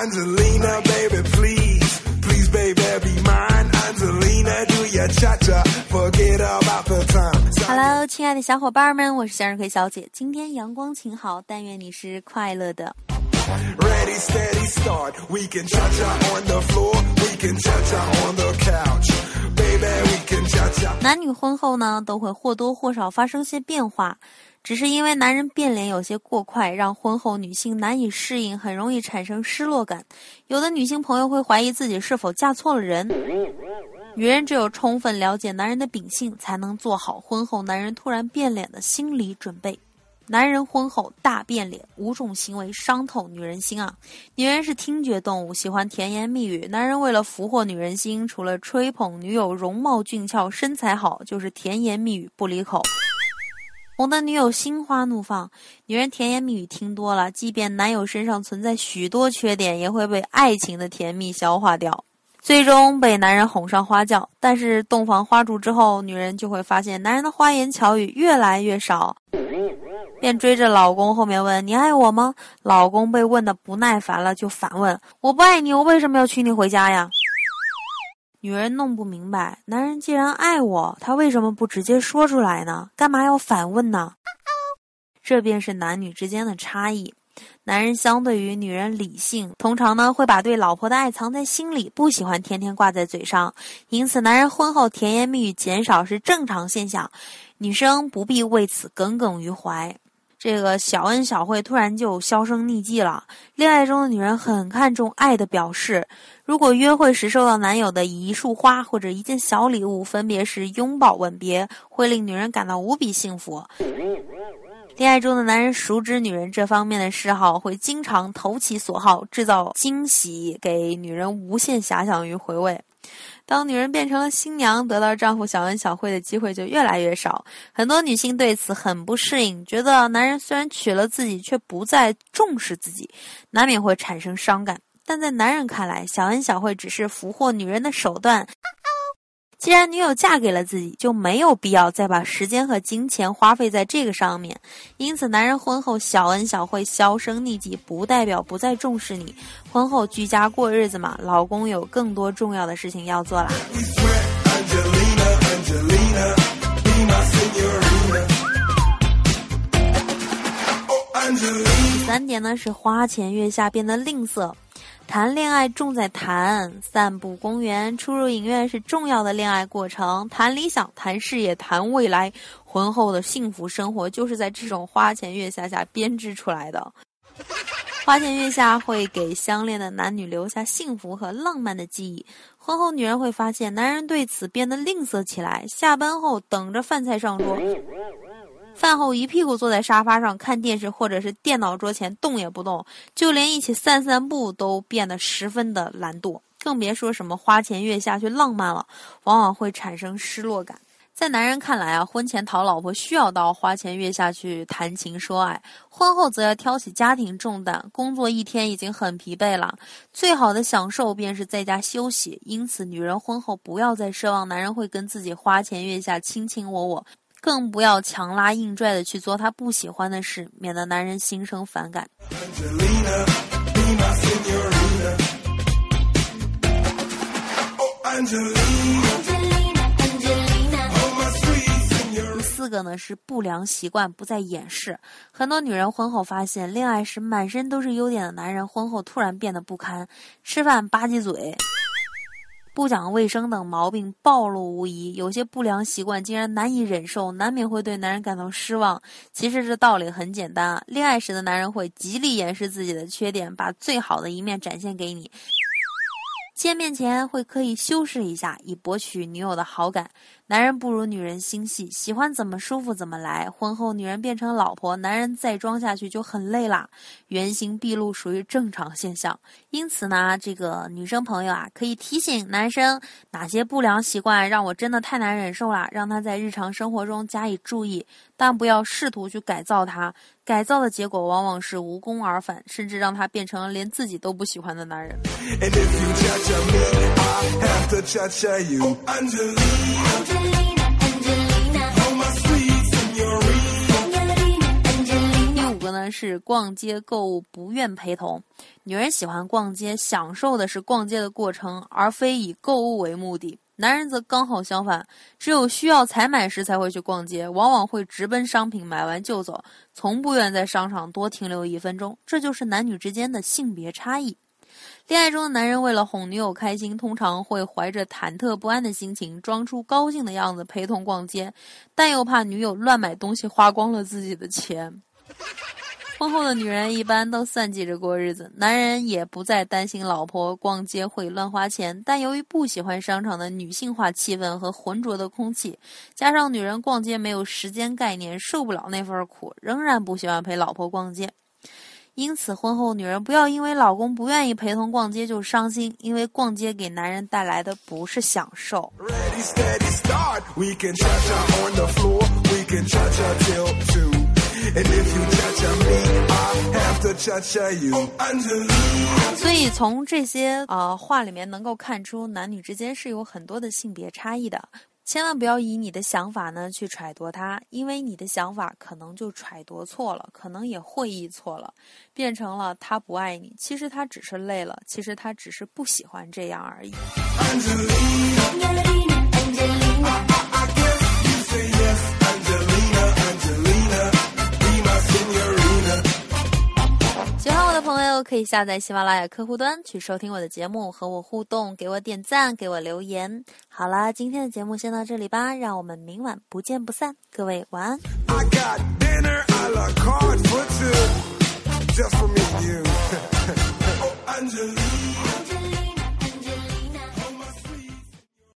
Angelina, baby, please, please, baby, be mine. Angelina, do your cha cha, forget about the time. Hello，亲爱的小伙伴们，我是向日葵小姐。今天阳光晴好，但愿你是快乐的。 Ready, steady, start. We can cha cha on the floor, we can cha cha on the couch. Baby, we can cha cha. 男女婚后呢，都会或多或少发生些变化， 只是因为男人变脸有些过快，让婚后女性难以适应，很容易产生失落感。有的女性朋友会怀疑自己是否嫁错了人。女人只有充分了解男人的秉性，才能做好婚后男人突然变脸的心理准备。男人婚后大变脸，五种行为伤透女人心啊！女人是听觉动物，喜欢甜言蜜语。男人为了俘获女人心，除了吹捧女友容貌俊俏、身材好，就是甜言蜜语不离口，哄得女友心花怒放。女人甜言蜜语听多了，即便男友身上存在许多缺点，也会被爱情的甜蜜消化掉。最终被男人哄上花轿，但是洞房花烛之后，女人就会发现男人的花言巧语越来越少，便追着老公后面问：“你爱我吗？”老公被问的不耐烦了，就反问：“我不爱你，我为什么要娶你回家呀？”女人弄不明白，男人既然爱我，他为什么不直接说出来呢？干嘛要反问呢？这便是男女之间的差异。男人相对于女人理性，通常呢会把对老婆的爱藏在心里，不喜欢天天挂在嘴上。因此，男人婚后甜言蜜语减少是正常现象，女生不必为此耿耿于怀。这个小恩小惠突然就销声匿迹了。恋爱中的女人很看重爱的表示，如果约会时收到男友的一束花或者一件小礼物，分别是拥抱、吻别，会令女人感到无比幸福。恋爱中的男人熟知女人这方面的嗜好，会经常投其所好，制造惊喜，给女人无限遐想与回味。当女人变成了新娘，得到丈夫小恩小惠的机会就越来越少。很多女性对此很不适应，觉得男人虽然娶了自己，却不再重视自己，难免会产生伤感。但在男人看来，小恩小惠只是俘获女人的手段。既然女友嫁给了自己，就没有必要再把时间和金钱花费在这个上面。因此，男人婚后小恩小惠、销声匿迹，不代表不再重视你。婚后居家过日子嘛，老公有更多重要的事情要做啦。Oh. 第三点呢是花前月下变得吝啬。谈恋爱重在谈，散步公园、出入影院是重要的恋爱过程。谈理想、谈事业、谈未来，婚后的幸福生活就是在这种花前月下下编织出来的。花前月下会给相恋的男女留下幸福和浪漫的记忆。婚后，女人会发现男人对此变得吝啬起来。下班后等着饭菜上桌，饭后一屁股坐在沙发上看电视或者是电脑桌前动也不动，就连一起散散步都变得十分的懒惰，更别说什么花前月下去浪漫了，往往会产生失落感。在男人看来啊，婚前讨老婆需要到花前月下去谈情说爱，婚后则要挑起家庭重担。工作一天已经很疲惫了，最好的享受便是在家休息。因此，女人婚后不要再奢望男人会跟自己花前月下卿卿我我，更不要强拉硬拽的去做他不喜欢的事，免得男人心生反感。Oh, oh 第四个呢是不良习惯不再掩饰。很多女人婚后发现，恋爱时满身都是优点的男人，婚后突然变得不堪，吃饭吧唧嘴。不讲卫生等毛病暴露无遗，有些不良习惯竟然难以忍受，难免会对男人感到失望。其实这道理很简单啊，恋爱时的男人会极力掩饰自己的缺点，把最好的一面展现给你。见面前会刻意修饰一下，以博取女友的好感。男人不如女人心细，喜欢怎么舒服怎么来。婚后女人变成老婆，男人再装下去就很累啦。原形毕露属于正常现象。因此呢，这个女生朋友啊，可以提醒男生哪些不良习惯让我真的太难忍受了，让他在日常生活中加以注意，但不要试图去改造他。改造的结果往往是无功而返，甚至让他变成了连自己都不喜欢的男人。And if you cha-cha me, I have to cha-cha you. Oh, 是逛街购物不愿陪同。女人喜欢逛街，享受的是逛街的过程，而非以购物为目的。男人则刚好相反，只有需要采买时才会去逛街，往往会直奔商品，买完就走，从不愿在商场多停留一分钟。这就是男女之间的性别差异。恋爱中的男人为了哄女友开心，通常会怀着忐忑不安的心情，装出高兴的样子陪同逛街，但又怕女友乱买东西花光了自己的钱。婚后的女人一般都算计着过日子，男人也不再担心老婆逛街会乱花钱，但由于不喜欢商场的女性化气氛和浑浊的空气，加上女人逛街没有时间概念，受不了那份苦，仍然不喜欢陪老婆逛街。因此，婚后女人不要因为老公不愿意陪同逛街就伤心，因为逛街给男人带来的不是享受。所以，从这些呃话里面能够看出，男女之间是有很多的性别差异的。千万不要以你的想法呢去揣度他，因为你的想法可能就揣度错了，可能也会意错了，变成了他不爱你。其实他只是累了，其实他只是不喜欢这样而已。可以下载喜马拉雅客户端去收听我的节目，和我互动，给我点赞，给我留言。好啦，今天的节目先到这里吧，让我们明晚不见不散。各位晚安。